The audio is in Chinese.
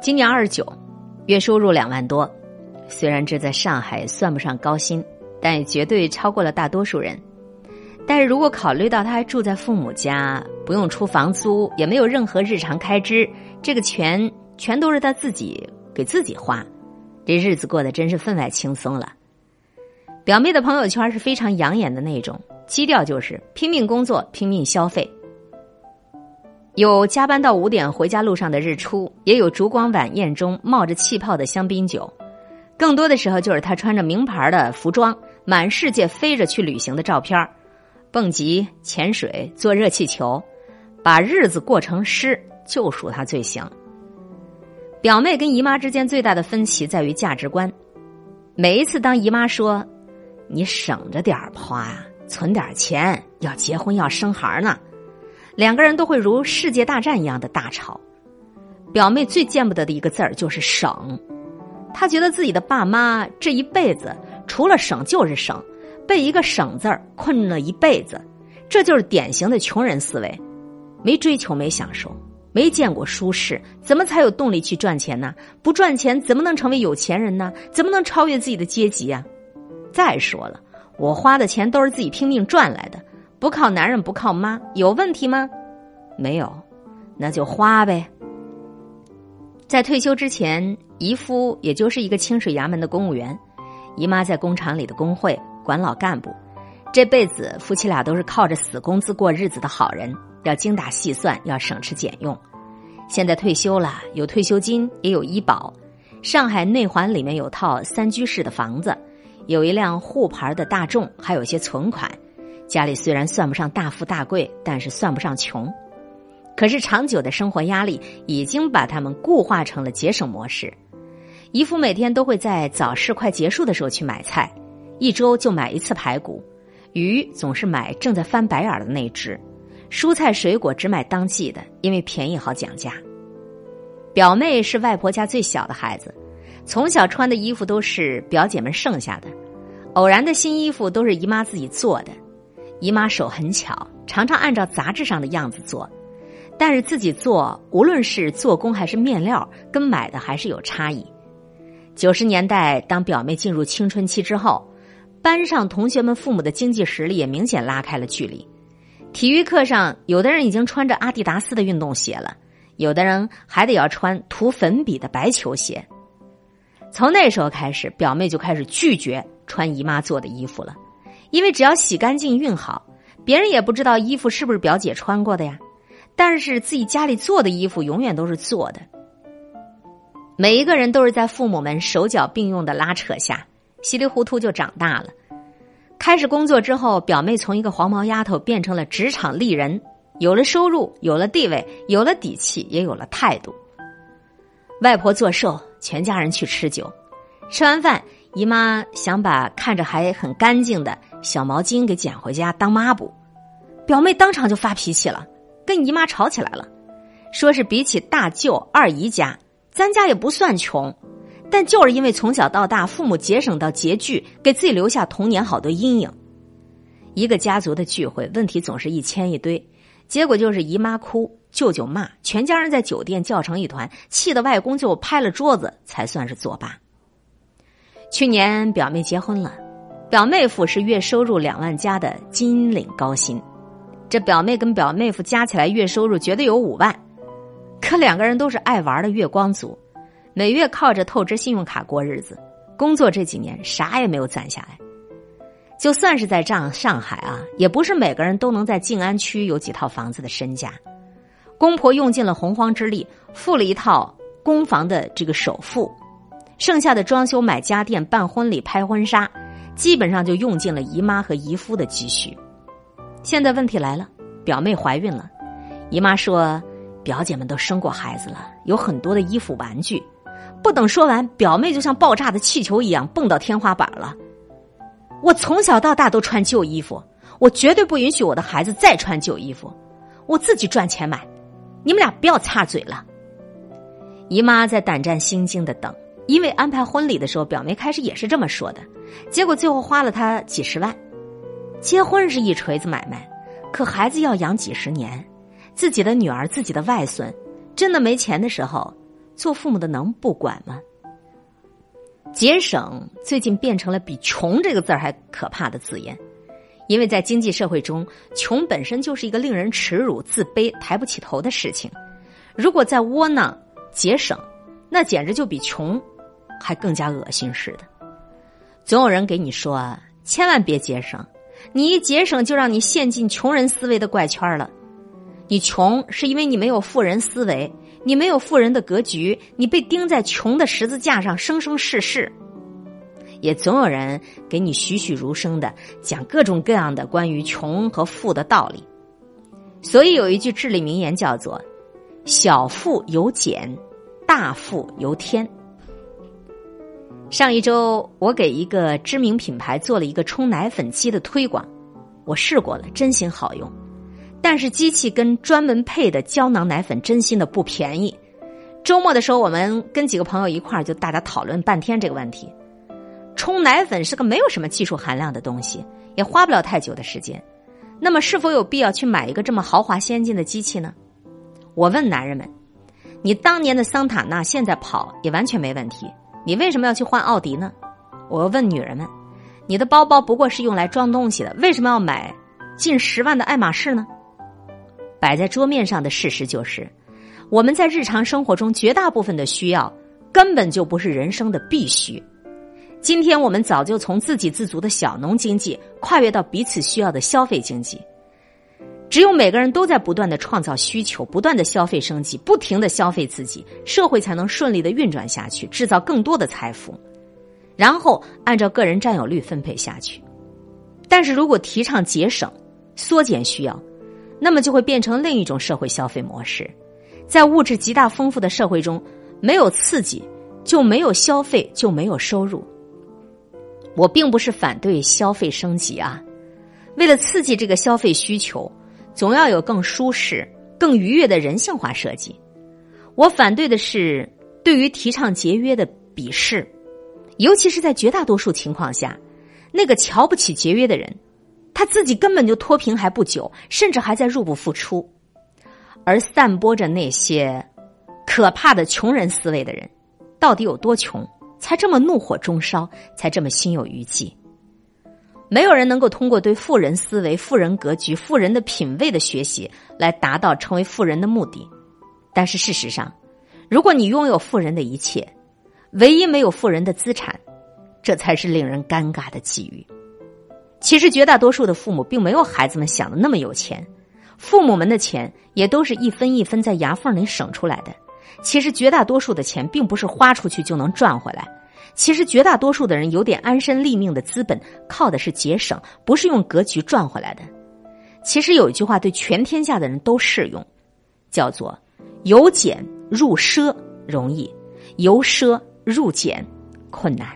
今年二十九，月收入两万多，虽然这在上海算不上高薪，但也绝对超过了大多数人。但是如果考虑到他还住在父母家，不用出房租，也没有任何日常开支，这个钱全都是他自己给自己花，这日子过得真是分外轻松了。表妹的朋友圈是非常养眼的那种，基调就是拼命工作，拼命消费。有加班到五点回家路上的日出，也有烛光晚宴中冒着气泡的香槟酒，更多的时候就是他穿着名牌的服装，满世界飞着去旅行的照片蹦极、潜水、坐热气球，把日子过成诗，就属他最行。表妹跟姨妈之间最大的分歧在于价值观。每一次当姨妈说：“你省着点花，存点钱，要结婚要生孩呢。”两个人都会如世界大战一样的大吵。表妹最见不得的一个字儿就是省，她觉得自己的爸妈这一辈子除了省就是省。被一个“省”字儿困了一辈子，这就是典型的穷人思维，没追求，没享受，没见过舒适，怎么才有动力去赚钱呢？不赚钱怎么能成为有钱人呢？怎么能超越自己的阶级啊？再说了，我花的钱都是自己拼命赚来的，不靠男人，不靠妈，有问题吗？没有，那就花呗。在退休之前，姨夫也就是一个清水衙门的公务员，姨妈在工厂里的工会。管老干部，这辈子夫妻俩都是靠着死工资过日子的好人，要精打细算，要省吃俭用。现在退休了，有退休金，也有医保。上海内环里面有套三居室的房子，有一辆沪牌的大众，还有些存款。家里虽然算不上大富大贵，但是算不上穷。可是长久的生活压力已经把他们固化成了节省模式。姨夫每天都会在早市快结束的时候去买菜。一周就买一次排骨，鱼总是买正在翻白眼的那只，蔬菜水果只买当季的，因为便宜好讲价。表妹是外婆家最小的孩子，从小穿的衣服都是表姐们剩下的，偶然的新衣服都是姨妈自己做的。姨妈手很巧，常常按照杂志上的样子做，但是自己做，无论是做工还是面料，跟买的还是有差异。九十年代，当表妹进入青春期之后。班上同学们父母的经济实力也明显拉开了距离。体育课上，有的人已经穿着阿迪达斯的运动鞋了，有的人还得要穿涂粉笔的白球鞋。从那时候开始，表妹就开始拒绝穿姨妈做的衣服了，因为只要洗干净、熨好，别人也不知道衣服是不是表姐穿过的呀。但是自己家里做的衣服永远都是做的。每一个人都是在父母们手脚并用的拉扯下。稀里糊涂就长大了，开始工作之后，表妹从一个黄毛丫头变成了职场丽人，有了收入，有了地位，有了底气，也有了态度。外婆做寿，全家人去吃酒，吃完饭，姨妈想把看着还很干净的小毛巾给捡回家当抹布，表妹当场就发脾气了，跟姨妈吵起来了，说是比起大舅二姨家，咱家也不算穷。但就是因为从小到大，父母节省到拮据，给自己留下童年好多阴影。一个家族的聚会，问题总是一千一堆，结果就是姨妈哭，舅舅骂，全家人在酒店叫成一团，气得外公就拍了桌子，才算是作罢。去年表妹结婚了，表妹夫是月收入两万加的金领高薪，这表妹跟表妹夫加起来月收入绝对有五万，可两个人都是爱玩的月光族。每月靠着透支信用卡过日子，工作这几年啥也没有攒下来。就算是在上上海啊，也不是每个人都能在静安区有几套房子的身家。公婆用尽了洪荒之力，付了一套公房的这个首付，剩下的装修、买家电、办婚礼、拍婚纱，基本上就用尽了姨妈和姨夫的积蓄。现在问题来了，表妹怀孕了，姨妈说表姐们都生过孩子了，有很多的衣服、玩具。不等说完，表妹就像爆炸的气球一样蹦到天花板了。我从小到大都穿旧衣服，我绝对不允许我的孩子再穿旧衣服，我自己赚钱买。你们俩不要插嘴了。姨妈在胆战心惊的等，因为安排婚礼的时候，表妹开始也是这么说的，结果最后花了他几十万。结婚是一锤子买卖，可孩子要养几十年，自己的女儿、自己的外孙，真的没钱的时候。做父母的能不管吗？节省最近变成了比“穷”这个字儿还可怕的字眼，因为在经济社会中，穷本身就是一个令人耻辱、自卑、抬不起头的事情。如果再窝囊节省，那简直就比穷还更加恶心似的。总有人给你说：“千万别节省，你一节省就让你陷进穷人思维的怪圈了。你穷是因为你没有富人思维。”你没有富人的格局，你被钉在穷的十字架上，生生世世。也总有人给你栩栩如生的讲各种各样的关于穷和富的道理。所以有一句至理名言叫做：“小富由俭，大富由天。”上一周我给一个知名品牌做了一个冲奶粉机的推广，我试过了，真心好用。但是机器跟专门配的胶囊奶粉真心的不便宜。周末的时候，我们跟几个朋友一块儿就大家讨论半天这个问题。冲奶粉是个没有什么技术含量的东西，也花不了太久的时间。那么是否有必要去买一个这么豪华先进的机器呢？我问男人们：你当年的桑塔纳现在跑也完全没问题，你为什么要去换奥迪呢？我又问女人们：你的包包不过是用来装东西的，为什么要买近十万的爱马仕呢？摆在桌面上的事实就是，我们在日常生活中绝大部分的需要根本就不是人生的必须。今天我们早就从自给自足的小农经济跨越到彼此需要的消费经济。只有每个人都在不断的创造需求，不断的消费升级，不停的消费自己，社会才能顺利的运转下去，制造更多的财富，然后按照个人占有率分配下去。但是如果提倡节省，缩减需要。那么就会变成另一种社会消费模式，在物质极大丰富的社会中，没有刺激就没有消费，就没有收入。我并不是反对消费升级啊，为了刺激这个消费需求，总要有更舒适、更愉悦的人性化设计。我反对的是对于提倡节约的鄙视，尤其是在绝大多数情况下，那个瞧不起节约的人。他自己根本就脱贫还不久，甚至还在入不敷出，而散播着那些可怕的穷人思维的人，到底有多穷，才这么怒火中烧，才这么心有余悸？没有人能够通过对富人思维、富人格局、富人的品味的学习来达到成为富人的目的。但是事实上，如果你拥有富人的一切，唯一没有富人的资产，这才是令人尴尬的际遇。其实绝大多数的父母并没有孩子们想的那么有钱，父母们的钱也都是一分一分在牙缝里省出来的。其实绝大多数的钱并不是花出去就能赚回来，其实绝大多数的人有点安身立命的资本，靠的是节省，不是用格局赚回来的。其实有一句话对全天下的人都适用，叫做“由俭入奢容易，由奢入俭困难”。